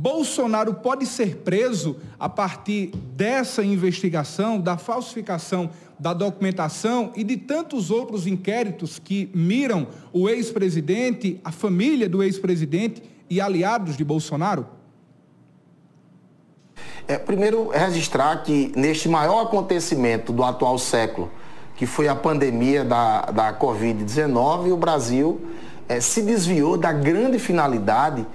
Bolsonaro pode ser preso a partir dessa investigação, da falsificação da documentação e de tantos outros inquéritos que miram o ex-presidente, a família do ex-presidente e aliados de Bolsonaro? É, primeiro, registrar que neste maior acontecimento do atual século, que foi a pandemia da, da Covid-19, o Brasil é, se desviou da grande finalidade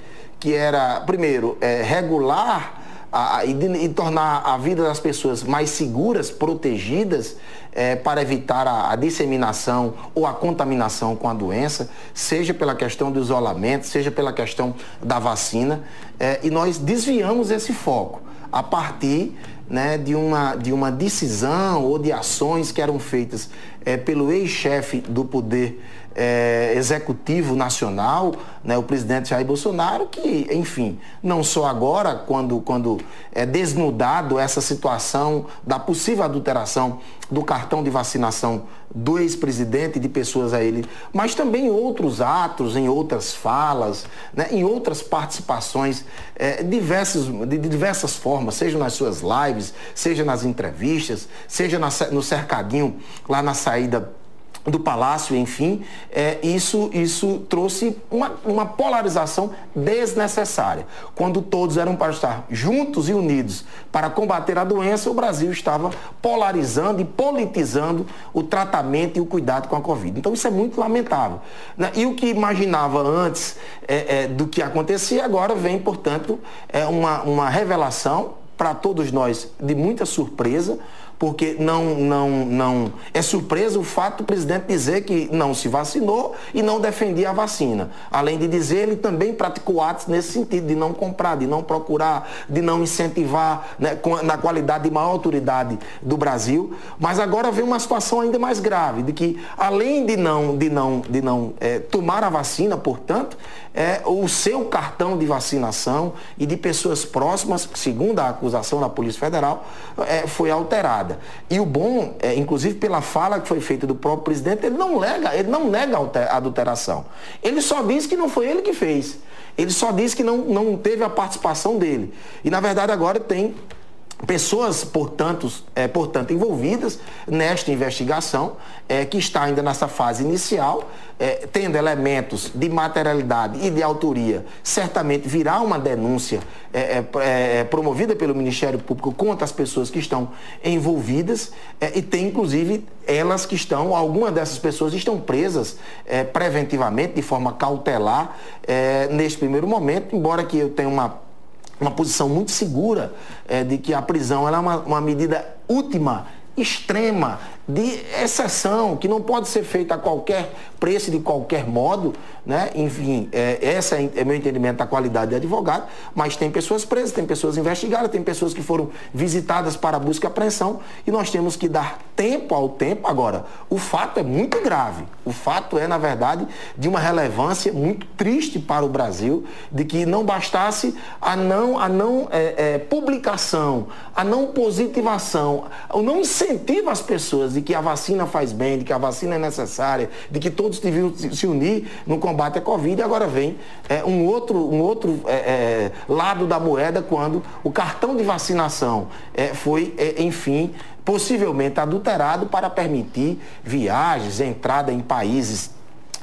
que era, primeiro, é, regular a, e, e, tornar a vida das pessoas mais seguras, protegidas, é, para evitar a, a, disseminação ou a contaminação com a doença, seja pela questão do isolamento, seja pela questão da vacina. É, e nós desviamos esse foco a partir né, de, uma, de uma decisão ou de ações que eram feitas é, pelo ex-chefe do Poder é, Executivo Nacional, né, o presidente Jair Bolsonaro, que, enfim, não só agora, quando, quando é desnudado essa situação da possível adulteração do cartão de vacinação do ex-presidente e de pessoas a ele, mas também em outros atos, em outras falas, né, em outras participações é, diversas, de diversas formas, seja nas suas lives, seja nas entrevistas, seja na, no cercadinho lá na saída do palácio, enfim, é, isso, isso trouxe uma, uma polarização desnecessária. Quando todos eram para estar juntos e unidos para combater a doença, o Brasil estava polarizando e politizando o tratamento e o cuidado com a Covid. Então isso é muito lamentável. Né? E o que imaginava antes é, é, do que acontecia, agora vem, portanto, é uma, uma revelação para todos nós de muita surpresa, porque não, não, não é surpresa o fato do presidente dizer que não se vacinou e não defendia a vacina. Além de dizer, ele também praticou atos nesse sentido, de não comprar, de não procurar, de não incentivar né, na qualidade de maior autoridade do Brasil. Mas agora vem uma situação ainda mais grave, de que além de não, de não, de não é, tomar a vacina, portanto, é, o seu cartão de vacinação e de pessoas próximas, segundo a acusação da Polícia Federal, é, foi alterada. E o bom, é, inclusive pela fala que foi feita do próprio presidente, ele não nega, ele não nega a adulteração. Ele só diz que não foi ele que fez. Ele só diz que não, não teve a participação dele. E na verdade agora tem pessoas, portanto, é, portanto, envolvidas nesta investigação, é, que está ainda nessa fase inicial, é, tendo elementos de materialidade e de autoria, certamente virá uma denúncia é, é, é, promovida pelo Ministério Público contra as pessoas que estão envolvidas e tem, inclusive, elas que estão, algumas dessas pessoas estão presas preventivamente, de forma cautelar, neste primeiro momento, embora que eu tenha uma uma posição muito segura é, de que a prisão é uma, uma medida última, extrema, de exceção, que não pode ser feita a qualquer preço, de qualquer modo, né? Enfim, é, essa é, é meu entendimento da qualidade de advogado, mas tem pessoas presas, tem pessoas investigadas, tem pessoas que foram visitadas para busca e apreensão e nós temos que dar tempo ao tempo. Agora, o fato é muito grave. O fato é, na verdade, de uma relevância muito triste para o Brasil, de que não bastasse a não, a não é, é, publicação, a não positivação, o não incentivo às pessoas de que a vacina faz bem, de que a vacina é necessária, de que todos deviam se unir no combate à Covid. E agora vem é, um outro, um outro é, é, lado da moeda quando o cartão de vacinação é, foi, é, enfim, possivelmente adulterado para permitir viagens, entrada em países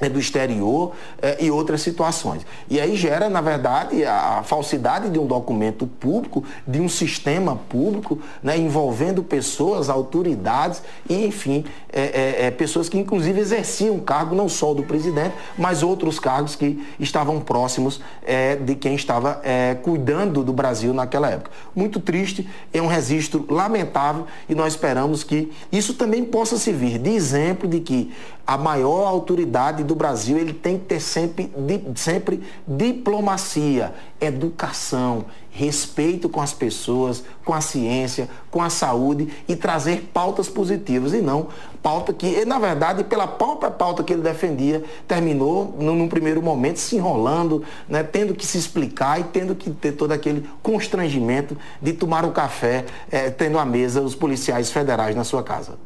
do exterior é, e outras situações. E aí gera, na verdade, a, a, falsidade de um documento público, de um sistema público, né, envolvendo pessoas, autoridades e, enfim, é, é, é pessoas que inclusive exerciam cargo não só do presidente, mas outros cargos que estavam próximos é, de quem estava cuidando do Brasil naquela época. Muito triste, é um registro lamentável e nós esperamos que isso também possa servir de exemplo de que a maior autoridade do Brasil ele tem que ter sempre, sempre diplomacia, educação, respeito com as pessoas, com a ciência, com a saúde e trazer pautas positivas e não pauta que, na verdade, pela própria pauta que ele defendia, terminou num primeiro momento se enrolando, né, tendo que se explicar e tendo que ter todo aquele constrangimento de tomar o café, é, tendo à mesa os policiais federais na sua casa.